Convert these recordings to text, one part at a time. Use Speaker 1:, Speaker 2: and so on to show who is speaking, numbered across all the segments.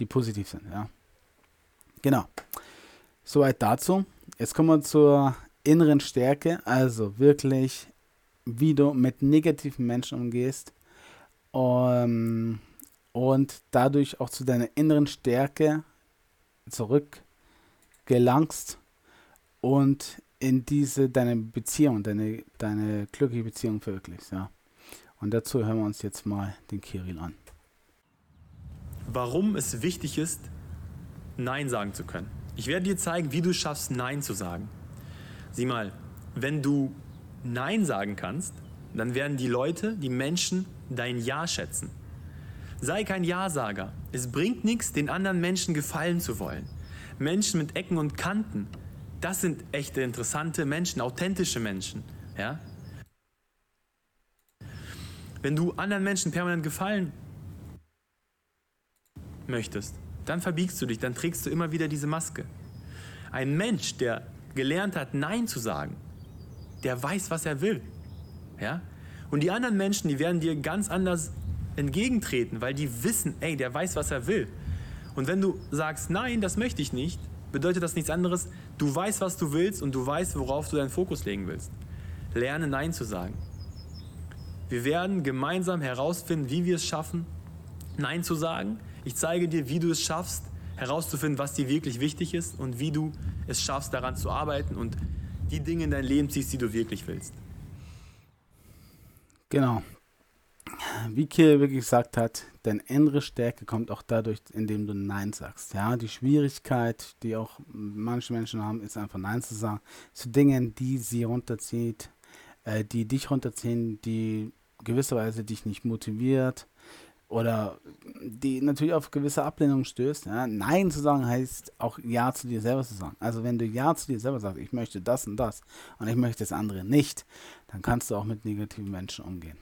Speaker 1: die positiv sind, ja. Genau. Soweit dazu. Jetzt kommen wir zur inneren Stärke, also wirklich, wie du mit negativen Menschen umgehst um, ähm, und dadurch auch zu deiner inneren Stärke zurückgelangst und in diese deine Beziehung, deine, deine glückliche Beziehung verwirklichst, ja. Und dazu hören wir uns jetzt mal den Kirill an.
Speaker 2: Warum es wichtig ist, Nein sagen zu können. Ich werde dir zeigen, wie du schaffst, Nein zu sagen. Sieh mal, wenn du Nein sagen kannst, dann werden die Leute, die Menschen dein Ja schätzen. Sei kein Ja-Sager. Es bringt nichts, den anderen Menschen gefallen zu wollen. Menschen mit Ecken und Kanten, das sind echte, interessante Menschen, authentische Menschen. Ja? Wenn du anderen Menschen permanent gefallen möchtest, dann verbiegst du dich, dann trägst du immer wieder diese Maske. Ein Mensch, der gelernt hat, Nein zu sagen, der weiß, was er will. Ja? Und die anderen Menschen, die werden dir ganz anders entgegentreten, weil die wissen, ey, der weiß, was er will. Und wenn du sagst, nein, das möchte ich nicht, bedeutet das nichts anderes, du weißt, was du willst und du weißt, worauf du deinen Fokus legen willst. Lerne Nein zu sagen. Wir werden gemeinsam herausfinden, wie wir es schaffen, Nein zu sagen. Ich zeige dir, wie du es schaffst, herauszufinden, was dir wirklich wichtig ist und wie du es schaffst, daran zu arbeiten und die Dinge in dein Leben ziehst, die du wirklich willst.
Speaker 1: Genau. Wie Kiel wirklich gesagt hat, deine innere Stärke kommt auch dadurch, indem du Nein sagst. Ja, die Schwierigkeit, die auch manche Menschen haben, ist einfach Nein zu sagen zu Dingen, die sie runterzieht, äh, die dich runterziehen, die gewisserweise dich nicht motiviert oder die natürlich auf gewisse Ablehnung stößt. Ja. Nein zu sagen heißt auch Ja zu dir selber zu sagen. Also wenn du Ja zu dir selber sagst, ich möchte das und das und ich möchte das andere nicht, dann kannst du auch mit negativen Menschen umgehen.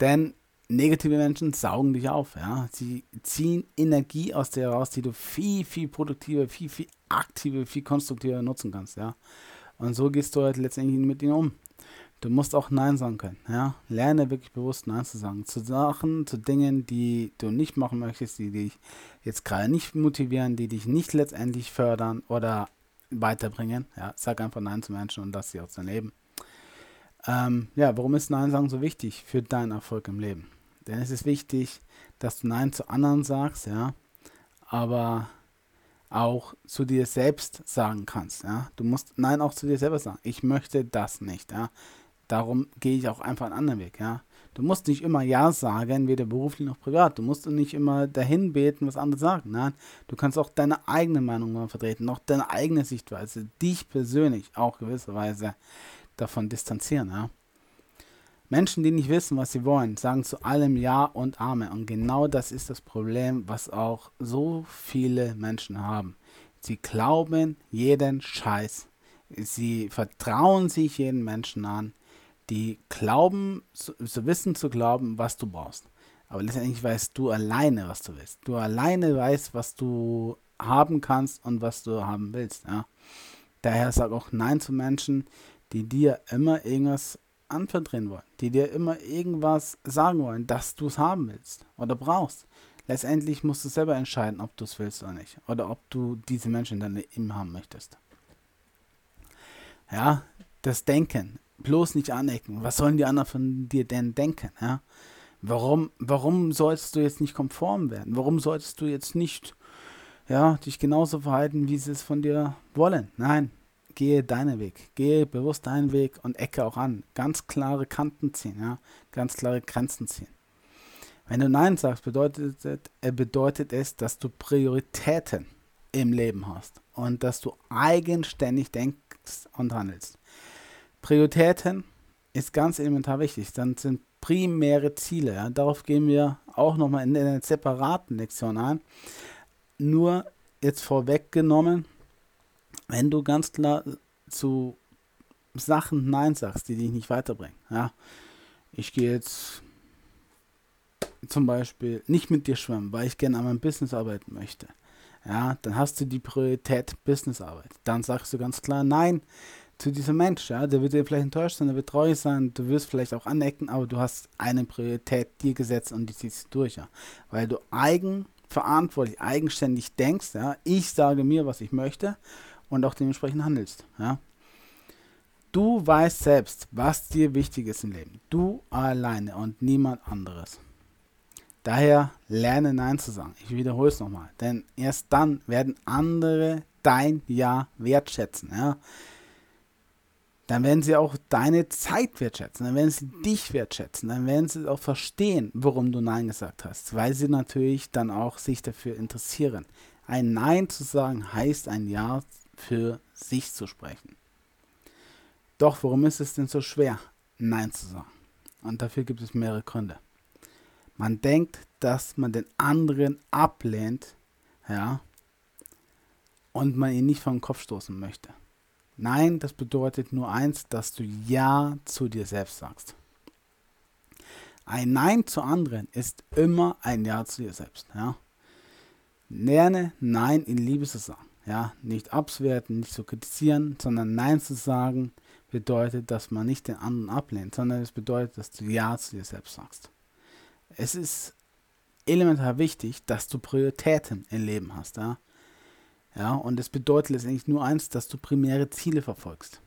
Speaker 1: Denn negative Menschen saugen dich auf. Ja. Sie ziehen Energie aus dir raus, die du viel, viel produktiver, viel, viel aktiver, viel konstruktiver nutzen kannst. Ja. Und so gehst du halt letztendlich mit ihnen um. Du musst auch Nein sagen können. Ja? Lerne wirklich bewusst Nein zu sagen. Zu Sachen, zu Dingen, die du nicht machen möchtest, die dich jetzt gerade nicht motivieren, die dich nicht letztendlich fördern oder weiterbringen. Ja? Sag einfach Nein zu Menschen und lass sie aus dein Leben. Ähm, ja, warum ist Nein sagen so wichtig für deinen Erfolg im Leben? Denn es ist wichtig, dass du Nein zu anderen sagst, ja, aber auch zu dir selbst sagen kannst. Ja? Du musst Nein auch zu dir selber sagen. Ich möchte das nicht. Ja? Darum gehe ich auch einfach einen anderen Weg, ja. Du musst nicht immer Ja sagen, weder beruflich noch privat. Du musst nicht immer dahin beten, was andere sagen. Nein, du kannst auch deine eigene Meinung vertreten, noch deine eigene Sichtweise, dich persönlich auch gewisserweise davon distanzieren, ja. Menschen, die nicht wissen, was sie wollen, sagen zu allem Ja und Amen. Und genau das ist das Problem, was auch so viele Menschen haben. Sie glauben jeden Scheiß. Sie vertrauen sich jeden Menschen an die glauben, zu, zu wissen zu glauben, was du brauchst. Aber letztendlich weißt du alleine, was du willst. Du alleine weißt, was du haben kannst und was du haben willst. Ja. Daher sag auch Nein zu Menschen, die dir immer irgendwas anverdrehen wollen, die dir immer irgendwas sagen wollen, dass du es haben willst oder brauchst. Letztendlich musst du selber entscheiden, ob du es willst oder nicht. Oder ob du diese Menschen deinem Leben haben möchtest. Ja, das Denken bloß nicht anecken. Was sollen die anderen von dir denn denken? Ja? Warum, warum solltest du jetzt nicht konform werden? Warum solltest du jetzt nicht ja, dich genauso verhalten, wie sie es von dir wollen? Nein, gehe deinen Weg. Gehe bewusst deinen Weg und ecke auch an. Ganz klare Kanten ziehen, ja? ganz klare Grenzen ziehen. Wenn du Nein sagst, bedeutet, äh, bedeutet es, dass du Prioritäten im Leben hast und dass du eigenständig denkst und handelst. Prioritäten ist ganz elementar wichtig. Dann sind primäre Ziele. Ja. Darauf gehen wir auch nochmal in einer separaten Lektion ein. Nur jetzt vorweggenommen, wenn du ganz klar zu Sachen Nein sagst, die dich nicht weiterbringen. Ja. Ich gehe jetzt zum Beispiel nicht mit dir schwimmen, weil ich gerne an meinem Business arbeiten möchte. Ja, dann hast du die Priorität Businessarbeit. Dann sagst du ganz klar Nein zu diesem Mensch, ja, der wird dir vielleicht enttäuscht sein, der wird traurig sein, du wirst vielleicht auch anecken, aber du hast eine Priorität dir gesetzt und die ziehst du durch, ja, weil du eigenverantwortlich, eigenständig denkst, ja, ich sage mir, was ich möchte und auch dementsprechend handelst, ja. Du weißt selbst, was dir wichtig ist im Leben. Du alleine und niemand anderes. Daher lerne Nein zu sagen. Ich wiederhole es nochmal. Denn erst dann werden andere dein Ja wertschätzen. Ja? Dann werden sie auch deine Zeit wertschätzen. Dann werden sie dich wertschätzen. Dann werden sie auch verstehen, warum du Nein gesagt hast. Weil sie natürlich dann auch sich dafür interessieren. Ein Nein zu sagen heißt ein Ja für sich zu sprechen. Doch warum ist es denn so schwer, Nein zu sagen? Und dafür gibt es mehrere Gründe. Man denkt, dass man den anderen ablehnt, ja, und man ihn nicht vom Kopf stoßen möchte. Nein, das bedeutet nur eins, dass du Ja zu dir selbst sagst. Ein Nein zu anderen ist immer ein Ja zu dir selbst. Ja. Lerne Nein in Liebe zu sagen. Ja, nicht abzuwerten, nicht zu kritisieren, sondern Nein zu sagen bedeutet, dass man nicht den anderen ablehnt, sondern es bedeutet, dass du Ja zu dir selbst sagst. Es ist elementar wichtig, dass du Prioritäten im Leben hast. Ja? Ja, und es bedeutet letztendlich nur eins, dass du primäre Ziele verfolgst.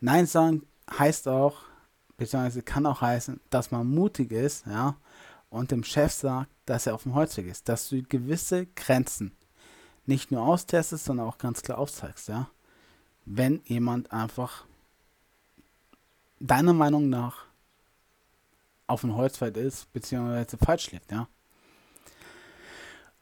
Speaker 1: Nein sagen heißt auch, beziehungsweise kann auch heißen, dass man mutig ist, ja, und dem Chef sagt, dass er auf dem Holzweg ist, dass du gewisse Grenzen nicht nur austestest, sondern auch ganz klar aufzeigst, ja. Wenn jemand einfach deiner Meinung nach auf dem Holzweg ist, beziehungsweise falsch liegt, ja.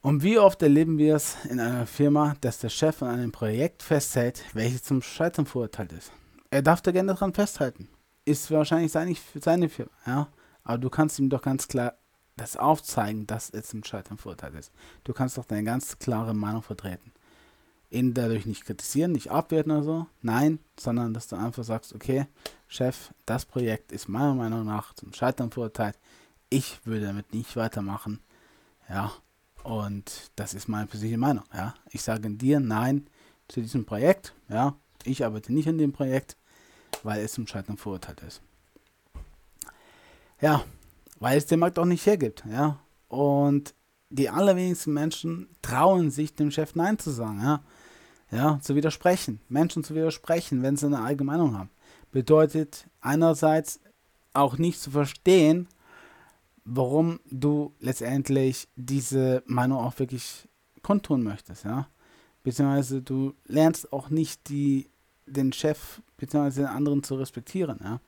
Speaker 1: Und wie oft erleben wir es in einer Firma, dass der Chef an einem Projekt festhält, welches zum Scheitern verurteilt ist? Er darf da gerne daran festhalten. Ist wahrscheinlich seine, seine Firma, ja. Aber du kannst ihm doch ganz klar das aufzeigen, dass es zum Scheitern verurteilt ist. Du kannst doch deine ganz klare Meinung vertreten. Ihn dadurch nicht kritisieren, nicht abwerten oder so. Nein, sondern dass du einfach sagst, okay, Chef, das Projekt ist meiner Meinung nach zum Scheitern verurteilt. Ich würde damit nicht weitermachen. Ja, und das ist meine persönliche Meinung. Ja. Ich sage dir Nein zu diesem Projekt. Ja. Ich arbeite nicht an dem Projekt, weil es zum Scheitern verurteilt ist. Ja, weil es den Markt auch nicht hergibt. Ja. Und die allerwenigsten Menschen trauen sich, dem Chef Nein zu sagen. Ja. Ja, zu widersprechen. Menschen zu widersprechen, wenn sie eine eigene Meinung haben. Bedeutet einerseits auch nicht zu verstehen, warum du letztendlich diese Meinung auch wirklich kundtun möchtest, ja. Beziehungsweise du lernst auch nicht die, den Chef beziehungsweise den anderen zu respektieren, ja.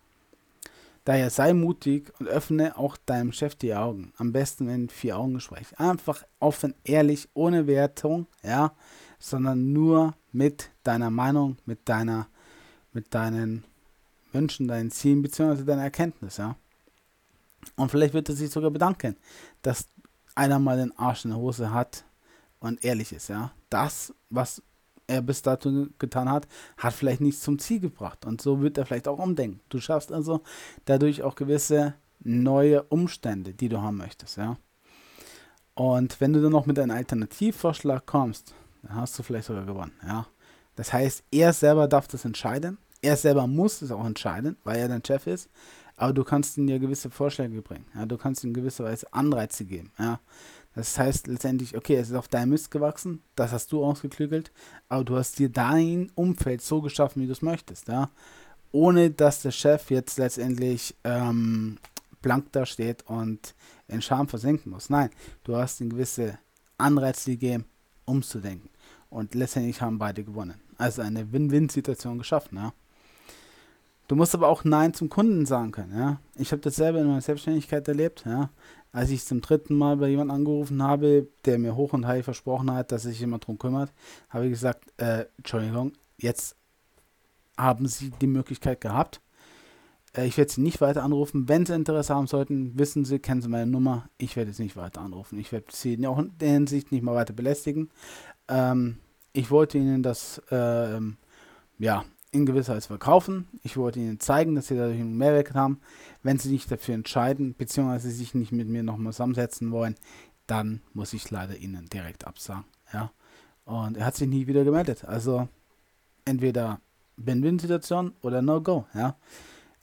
Speaker 1: Daher sei mutig und öffne auch deinem Chef die Augen. Am besten in vier Augengespräch. Einfach offen, ehrlich, ohne Wertung, ja, sondern nur mit deiner Meinung, mit deiner, mit deinen Wünschen, deinen Zielen, beziehungsweise deiner Erkenntnis, ja. Und vielleicht wird er sich sogar bedanken, dass einer mal den Arsch in der Hose hat und ehrlich ist, ja. Das, was er bis dato getan hat, hat vielleicht nichts zum Ziel gebracht. Und so wird er vielleicht auch umdenken. Du schaffst also dadurch auch gewisse neue Umstände, die du haben möchtest, ja. Und wenn du dann noch mit einem Alternativvorschlag kommst, dann hast du vielleicht sogar gewonnen, ja. Das heißt, er selber darf das entscheiden. Er selber muss es auch entscheiden, weil er dein Chef ist. Aber du kannst ihnen ja gewisse Vorschläge bringen. Ja, du kannst ihnen gewisse Anreize geben. Ja. Das heißt letztendlich, okay, es ist auf deinem Mist gewachsen, das hast du ausgeklügelt, aber du hast dir dein Umfeld so geschaffen, wie du es möchtest, ja. Ohne dass der Chef jetzt letztendlich ähm, blank da steht und in Scham versenken muss. Nein, du hast ihm gewisse Anreize gegeben, umzudenken. Und letztendlich haben beide gewonnen. Also eine Win-Win-Situation geschaffen, ja. Du musst aber auch Nein zum Kunden sagen können, ja. Ich habe das selber in meiner Selbstständigkeit erlebt, ja. Als ich zum dritten Mal bei jemandem angerufen habe, der mir hoch und heilig versprochen hat, dass sich jemand darum kümmert, habe ich gesagt, äh, Entschuldigung, jetzt haben Sie die Möglichkeit gehabt. Äh, ich werde Sie nicht weiter anrufen. Wenn Sie Interesse haben sollten, wissen Sie, kennen Sie meine Nummer. Ich werde jetzt nicht weiter anrufen. Ich werde Sie auch in der Hinsicht nicht mal weiter belästigen. Ähm, ich wollte Ihnen das, äh, ja, in gewisser Weise verkaufen. Ich wollte ihnen zeigen, dass sie dadurch einen Mehrwert haben. Wenn sie sich dafür entscheiden, beziehungsweise sich nicht mit mir nochmal zusammensetzen wollen, dann muss ich leider ihnen direkt absagen. Ja. Und er hat sich nie wieder gemeldet. Also entweder Win-Win-Situation oder No-Go, ja.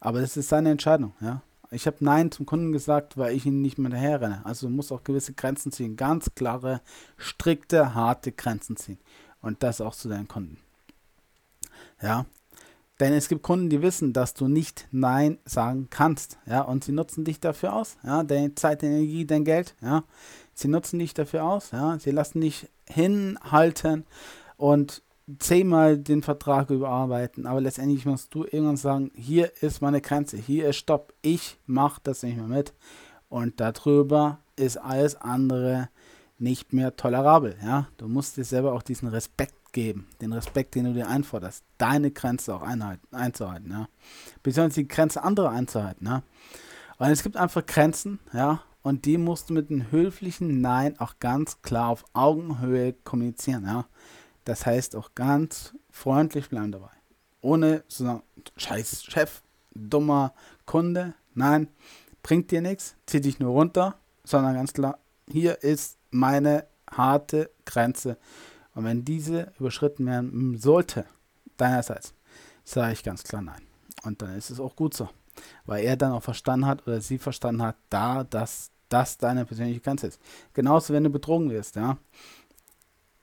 Speaker 1: Aber das ist seine Entscheidung, ja. Ich habe Nein zum Kunden gesagt, weil ich ihn nicht mehr daherrenne. Also du musst auch gewisse Grenzen ziehen. Ganz klare, strikte, harte Grenzen ziehen. Und das auch zu deinen Kunden. Ja. Denn es gibt Kunden, die wissen, dass du nicht Nein sagen kannst. Ja. Und sie nutzen dich dafür aus. Ja. Deine Zeit, deine Energie, dein Geld. Ja. Sie nutzen dich dafür aus. Ja. Sie lassen dich hinhalten und zehnmal den Vertrag überarbeiten, aber letztendlich musst du irgendwann sagen, hier ist meine Grenze, hier ist Stopp, ich mache das nicht mehr mit und darüber ist alles andere nicht mehr tolerabel, ja, du musst dir selber auch diesen Respekt geben, den Respekt, den du dir einforderst, deine Grenze auch einhalten, einzuhalten, ja, beziehungsweise die Grenze anderer einzuhalten, ja, und es gibt einfach Grenzen, ja, und die musst du mit einem höflichen Nein auch ganz klar auf Augenhöhe kommunizieren, ja, das heißt auch ganz freundlich bleiben dabei. Ohne zu sagen, scheiß Chef, dummer Kunde. Nein, bringt dir nichts, zieh dich nur runter, sondern ganz klar, hier ist meine harte Grenze. Und wenn diese überschritten werden sollte, deinerseits, sage ich ganz klar nein. Und dann ist es auch gut so. Weil er dann auch verstanden hat oder sie verstanden hat, da, dass das deine persönliche Grenze ist. Genauso, wenn du betrogen wirst, ja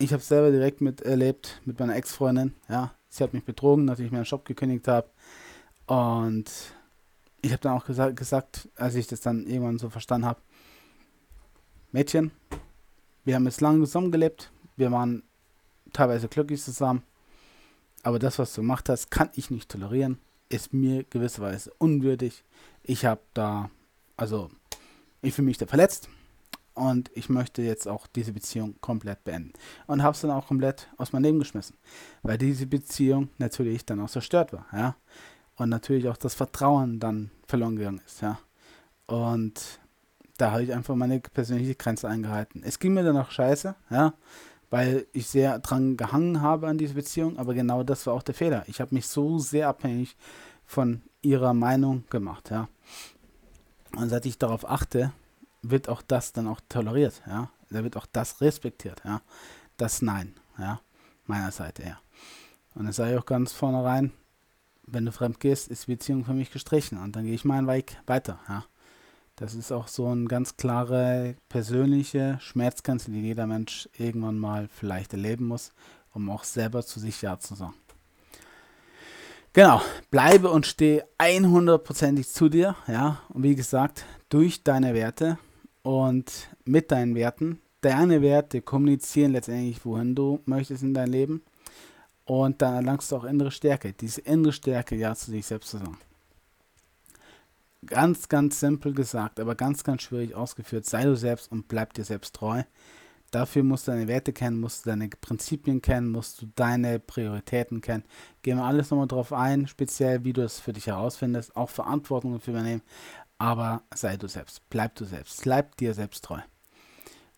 Speaker 1: ich habe es selber direkt miterlebt mit meiner Ex-Freundin. Ja, sie hat mich betrogen, nachdem ich meinen Job gekündigt habe. Und ich habe dann auch gesagt, gesagt, als ich das dann irgendwann so verstanden habe, Mädchen, wir haben jetzt lange zusammengelebt, wir waren teilweise glücklich zusammen, aber das, was du gemacht hast, kann ich nicht tolerieren, ist mir gewisserweise unwürdig. Ich habe da, also, ich fühle mich da verletzt und ich möchte jetzt auch diese Beziehung komplett beenden. Und habe es dann auch komplett aus meinem Leben geschmissen, weil diese Beziehung natürlich dann auch zerstört war, ja. Und natürlich auch das Vertrauen dann verloren gegangen ist, ja. Und da habe ich einfach meine persönliche Grenze eingehalten. Es ging mir dann auch scheiße, ja, weil ich sehr dran gehangen habe an diese Beziehung, aber genau das war auch der Fehler. Ich habe mich so sehr abhängig von ihrer Meinung gemacht, ja. Und seit ich darauf achte, wird auch das dann auch toleriert, ja. Da wird auch das respektiert, ja. Das Nein, ja. Meiner Seite, ja. Und das sage ich auch ganz vornherein, wenn du fremd gehst, ist die Beziehung für mich gestrichen und dann gehe ich meinen Weg weiter, ja. Das ist auch so eine ganz klare persönliche Schmerzgrenze, die jeder Mensch irgendwann mal vielleicht erleben muss, um auch selber zu sich Ja zu sagen. Genau, bleibe und stehe 100%ig zu dir, ja. Und wie gesagt, durch deine Werte und mit deinen Werten. Deine Werte kommunizieren letztendlich, wohin du möchtest in dein Leben. Und dann erlangst du auch innere Stärke. Diese innere Stärke, ja, zu sich selbst zu sagen. Ganz, ganz simpel gesagt, aber ganz, ganz schwierig ausgeführt. Sei du selbst und bleib dir selbst treu. Dafür musst du deine Werte kennen, musst du deine Prinzipien kennen, musst du deine Prioritäten kennen. Gehen wir alles nochmal drauf ein, speziell wie du es für dich herausfindest, auch Verantwortung dafür übernehmen aber sei du selbst, bleib du selbst, bleib dir selbst treu.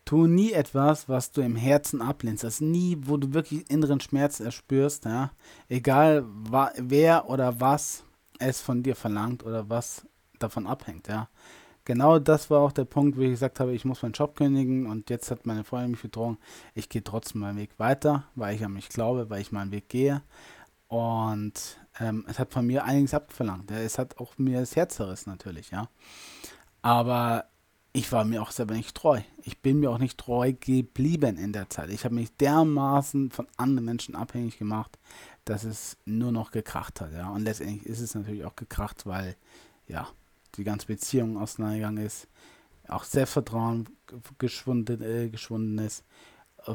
Speaker 1: Tu nie etwas, was du im Herzen ablehnst. Das ist nie, wo du wirklich inneren Schmerz erspürst, ja. Egal wer oder was es von dir verlangt oder was davon abhängt, ja. Genau das war auch der Punkt, wo ich gesagt habe, ich muss meinen Job kündigen und jetzt hat meine Freundin mich bedroht. Ich gehe trotzdem meinen Weg weiter, weil ich an mich glaube, weil ich meinen Weg gehe. Und ähm, es hat von mir einiges abverlangt. Es hat auch mir das Herz zerrissen natürlich, ja. Aber ich war mir auch selber nicht treu. Ich bin mir auch nicht treu geblieben in der Zeit. Ich habe mich dermaßen von anderen Menschen abhängig gemacht, dass es nur noch gekracht hat, ja. Und letztendlich ist es natürlich auch gekracht, weil, ja, die ganze Beziehung auseinandergegangen ist, auch Selbstvertrauen geschwunden, äh, geschwunden ist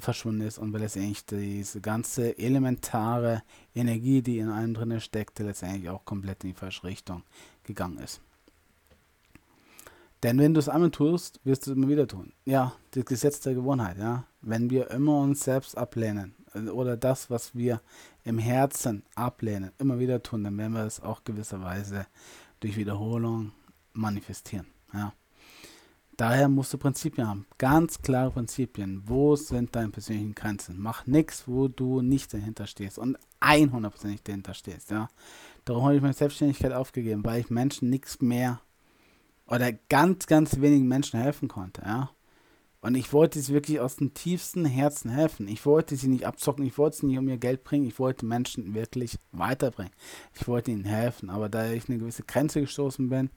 Speaker 1: verschwunden ist und weil letztendlich diese ganze elementare Energie, die in einem drin steckte, letztendlich auch komplett in die falsche Richtung gegangen ist. Denn wenn du es einmal tust, wirst du es immer wieder tun. Ja, das Gesetz der Gewohnheit, ja. Wenn wir immer uns selbst ablehnen äh, oder das, was wir im Herzen ablehnen, immer wieder tun, dann werden wir es auch gewisserweise durch Wiederholung manifestieren, ja. Daher musst du Prinzipien haben. Ganz klare Prinzipien. Wo sind deine persönlichen Grenzen? Mach nichts, wo du nicht dahinter stehst und 100% nicht dahinter stehst. Ja? Darum habe ich meine Selbstständigkeit aufgegeben, weil ich Menschen nichts mehr oder ganz, ganz wenigen Menschen helfen konnte. Ja? Und ich wollte sie wirklich aus dem tiefsten Herzen helfen. Ich wollte sie nicht abzocken, ich wollte sie nicht um ihr Geld bringen, ich wollte Menschen wirklich weiterbringen. Ich wollte ihnen helfen. Aber da ich eine gewisse Grenze gestoßen bin,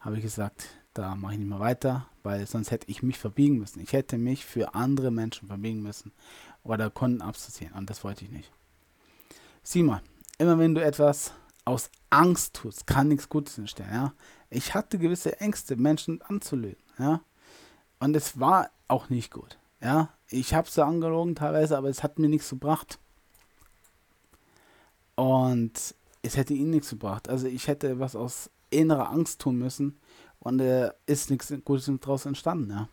Speaker 1: habe ich gesagt, da mache ich nicht mehr weiter, weil sonst hätte ich mich verbiegen müssen. Ich hätte mich für andere Menschen verbiegen müssen oder Kunden abzuziehen. Und das wollte ich nicht. Simon, immer wenn du etwas aus Angst tust, kann nichts Gutes entstehen. Ja? Ich hatte gewisse Ängste, Menschen anzulügen. Ja? Und es war auch nicht gut. Ja, ich habe sie angelogen teilweise, aber es hat mir nichts gebracht. Und es hätte ihnen nichts gebracht. Also ich hätte was aus innerer Angst tun müssen und äh, ist nichts Gutes daraus entstanden. Ja.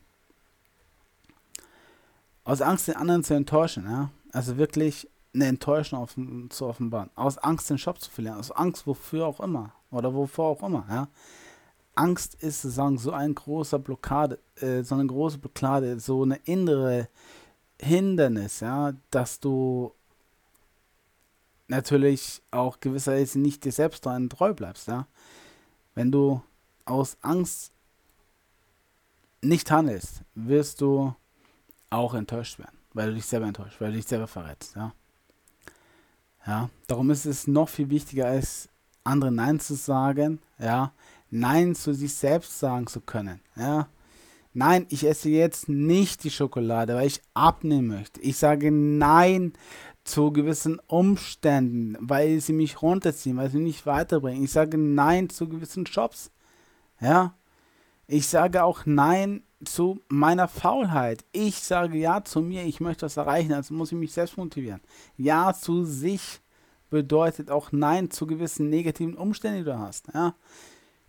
Speaker 1: Aus Angst, den anderen zu enttäuschen. Ja. Also wirklich eine Enttäuschung auf, zu offenbaren. Aus Angst, den Job zu verlieren. Aus Angst, wofür auch immer. Oder wovor auch immer. Ja. Angst ist sozusagen so ein großer Blockade, äh, so eine große Blockade, so eine innere Hindernis, ja, dass du natürlich auch gewisserweise nicht dir selbst treu bleibst, ja. Wenn du aus Angst nicht handelst, wirst du auch enttäuscht werden, weil du dich selber enttäuscht, weil du dich selber verrätst, ja. Ja, darum ist es noch viel wichtiger, als anderen Nein zu sagen, ja, Nein zu sich selbst sagen zu können. Ja? Nein, ich esse jetzt nicht die Schokolade, weil ich abnehmen möchte. Ich sage Nein zu gewissen Umständen, weil sie mich runterziehen, weil sie mich nicht weiterbringen. Ich sage Nein zu gewissen Jobs. Ja? Ich sage auch Nein zu meiner Faulheit. Ich sage Ja zu mir, ich möchte das erreichen, also muss ich mich selbst motivieren. Ja zu sich bedeutet auch Nein zu gewissen negativen Umständen, die du hast. Ja?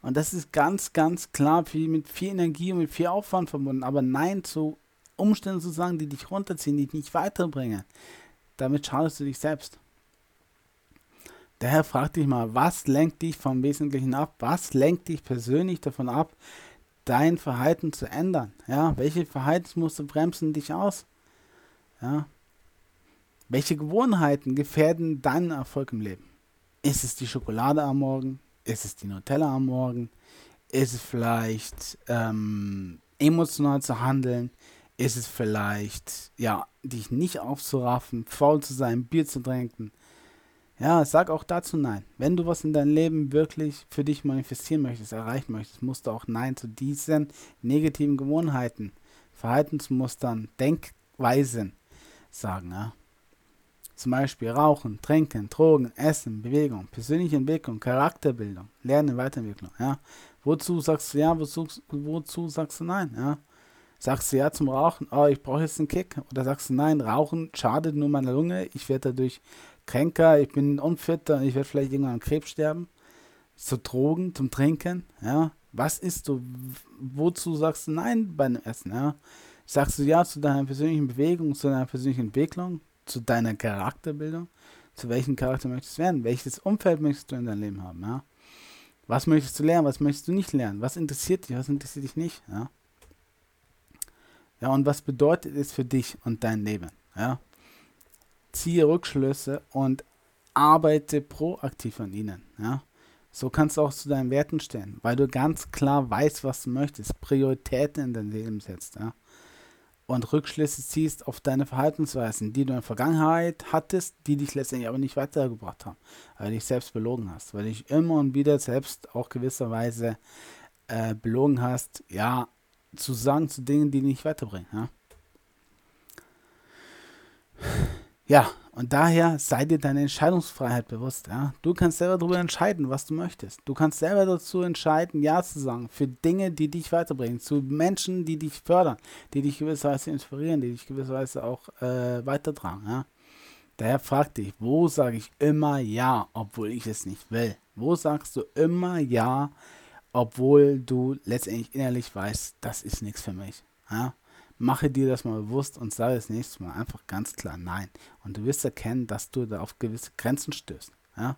Speaker 1: Und das ist ganz, ganz klar viel, mit viel Energie und mit viel Aufwand verbunden. Aber Nein zu Umständen zu sagen, die dich runterziehen, die dich nicht weiterbringen, damit schadest du dich selbst. Daher frag dich mal, was lenkt dich vom Wesentlichen ab? Was lenkt dich persönlich davon ab, dein Verhalten zu ändern? Ja, welche Verhaltensmuster bremsen dich aus? Ja, welche Gewohnheiten gefährden deinen Erfolg im Leben? Ist es die Schokolade am Morgen? Ist es die Nutella am Morgen? Ist es vielleicht ähm, emotional zu handeln? Ist es vielleicht, ja, dich nicht aufzuraffen, faul zu sein, Bier zu trinken? Ja, sag auch dazu Nein. Wenn du was in deinem Leben wirklich für dich manifestieren möchtest, erreichen möchtest, musst du auch Nein zu diesen negativen Gewohnheiten, Verhaltensmustern, Denkweisen sagen. Ja? Zum Beispiel Rauchen, Trinken, Drogen, Essen, Bewegung, persönliche Entwicklung, Charakterbildung, Lernen, Weiterentwicklung. Ja. Wozu sagst du ja, wozu, wozu sagst du nein? Ja. Sagst du ja zum Rauchen, oh, ich brauche jetzt einen Kick. Oder sagst du nein, Rauchen schadet nur meiner Lunge, ich werde dadurch kränker, ich bin unfitter und ich werde vielleicht irgendwann an Krebs sterben. Zu Drogen, zum Trinken, ja. Was isst du? Wozu sagst du nein beim Essen, ja? Sagst du ja zu deiner persönlichen Bewegung, zu deiner persönlichen Entwicklung? zu deiner Charakterbildung, zu welchem Charakter möchtest du werden, welches Umfeld möchtest du in deinem Leben haben, ja? Was möchtest du lernen, was möchtest du nicht lernen, was interessiert dich, was interessiert dich nicht, ja? Ja, und was bedeutet es für dich und dein Leben, ja? Ziehe Rückschlüsse und arbeite proaktiv an ihnen, ja? So kannst du auch zu deinen Werten stehen, weil du ganz klar weißt, was du möchtest, Prioritäten in dein Leben setzt, ja? und Rückschlüsse ziehst auf deine Verhaltensweisen, die du in der Vergangenheit hattest, die dich letztendlich aber nicht weitergebracht haben, weil du dich selbst belogen hast, weil du dich immer und wieder selbst auch gewisserweise äh, belogen hast, ja, zu sagen zu Dingen, die dich nicht weiterbringen. Ja, ja und daher sei dir deine Entscheidungsfreiheit bewusst. Ja? Du kannst selber darüber entscheiden, was du möchtest. Du kannst selber dazu entscheiden, Ja zu sagen für Dinge, die dich weiterbringen, zu Menschen, die dich fördern, die dich gewisserweise inspirieren, die dich gewisserweise auch äh, weitertragen. Ja? Daher frag dich, wo sage ich immer Ja, obwohl ich es nicht will? Wo sagst du immer Ja, obwohl du letztendlich innerlich weißt, das ist nichts für mich? Ja? Mache dir das mal bewusst und sage das nächste Mal einfach ganz klar Nein. Und du wirst erkennen, dass du da auf gewisse Grenzen stößt. Ja?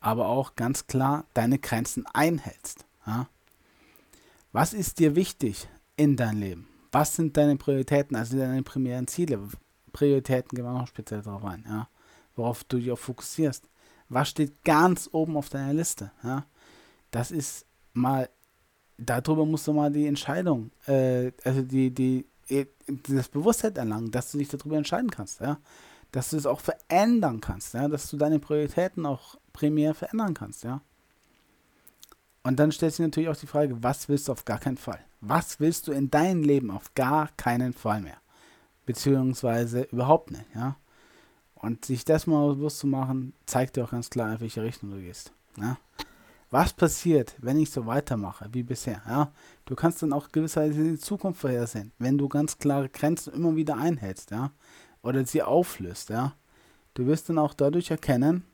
Speaker 1: Aber auch ganz klar deine Grenzen einhältst. Ja? Was ist dir wichtig in deinem Leben? Was sind deine Prioritäten, also deine primären Ziele? Prioritäten gehen wir noch speziell darauf ein, ja? worauf du dich auch fokussierst. Was steht ganz oben auf deiner Liste? Das ist mal, darüber musst du mal die Entscheidung, äh, also die, die das Bewusstsein erlangen, dass du dich darüber entscheiden kannst, ja. Dass du es auch verändern kannst, ja. Dass du deine Prioritäten auch primär verändern kannst, ja. Und dann stellt sich natürlich auch die Frage, was willst du auf gar keinen Fall? Was willst du in deinem Leben auf gar keinen Fall mehr? Beziehungsweise überhaupt nicht, ja. Und sich das mal bewusst zu machen, zeigt dir auch ganz klar, in welche Richtung du gehst. Ja? Was passiert, wenn ich so weitermache wie bisher? Ja? Du kannst dann auch gewisserweise die Zukunft vorhersehen, wenn du ganz klare Grenzen immer wieder einhältst, ja, oder sie auflöst, ja. Du wirst dann auch dadurch erkennen,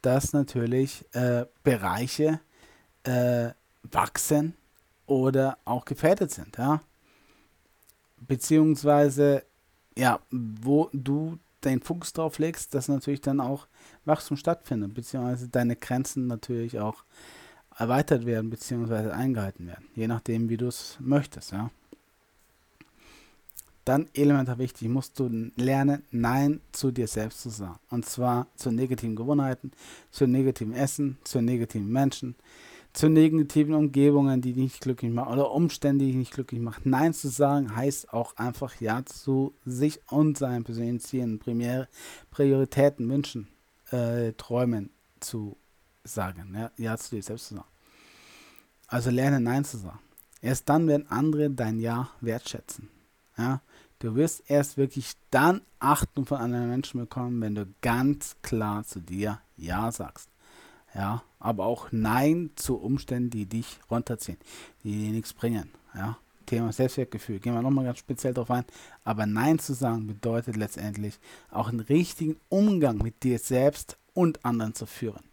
Speaker 1: dass natürlich äh, Bereiche äh, wachsen oder auch gefährdet sind, ja. Beziehungsweise, ja, wo du deinen Fokus drauf legst, dass natürlich dann auch Wachstum stattfindet, beziehungsweise deine Grenzen natürlich auch erweitert werden, beziehungsweise eingehalten werden, je nachdem, wie du es möchtest, ja. Dann elementar wichtig, musst du lernen, Nein zu dir selbst zu sagen. Und zwar zu negativen Gewohnheiten, zu negativen Essen, zu negativen Menschen, zu negativen Umgebungen, die dich nicht glücklich machen oder Umstände, die dich nicht glücklich machen. Nein zu sagen heißt auch einfach Ja zu sich und seinen persönlichen Zielen, Primäre, Prioritäten, Wünschen, äh, Träumen zu sagen. Ja? ja zu dir selbst zu sagen. Also lerne Nein zu sagen. Erst dann werden andere dein Ja wertschätzen. Ja? Du wirst erst wirklich dann Achtung von anderen Menschen bekommen, wenn du ganz klar zu dir Ja sagst ja, aber auch Nein zu Umständen, die dich runterziehen, die dir nichts bringen, ja. Thema Selbstwertgefühl, gehen wir nochmal ganz speziell drauf ein, aber Nein zu sagen bedeutet letztendlich auch einen richtigen Umgang mit dir selbst und anderen zu führen.